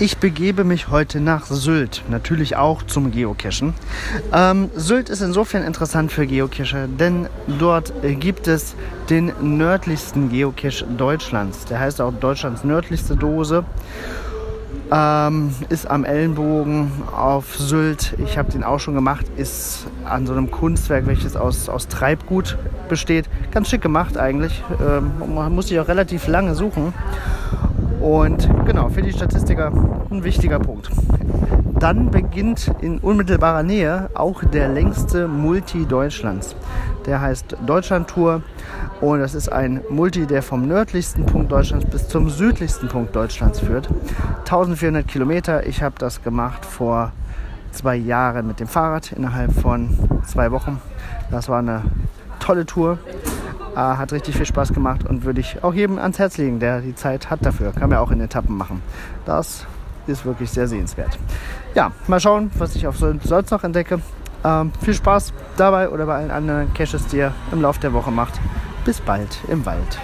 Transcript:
Ich begebe mich heute nach Sylt, natürlich auch zum Geocachen. Ähm, Sylt ist insofern interessant für Geocacher, denn dort gibt es den nördlichsten Geocache Deutschlands. Der heißt auch Deutschlands nördlichste Dose. Ähm, ist am Ellenbogen auf Sylt. Ich habe den auch schon gemacht. Ist an so einem Kunstwerk, welches aus, aus Treibgut besteht. Ganz schick gemacht eigentlich. Ähm, man muss sich auch relativ lange suchen. Und genau, für die Statistiker ein wichtiger Punkt. Dann beginnt in unmittelbarer Nähe auch der längste Multi Deutschlands. Der heißt Deutschland Tour und das ist ein Multi, der vom nördlichsten Punkt Deutschlands bis zum südlichsten Punkt Deutschlands führt. 1400 Kilometer. Ich habe das gemacht vor zwei Jahren mit dem Fahrrad innerhalb von zwei Wochen. Das war eine tolle Tour. Hat richtig viel Spaß gemacht und würde ich auch jedem ans Herz legen, der die Zeit hat dafür. Kann man auch in Etappen machen. Das ist wirklich sehr sehenswert. Ja, mal schauen, was ich auf Solz noch entdecke. Ähm, viel Spaß dabei oder bei allen anderen Caches, die ihr im Laufe der Woche macht. Bis bald im Wald.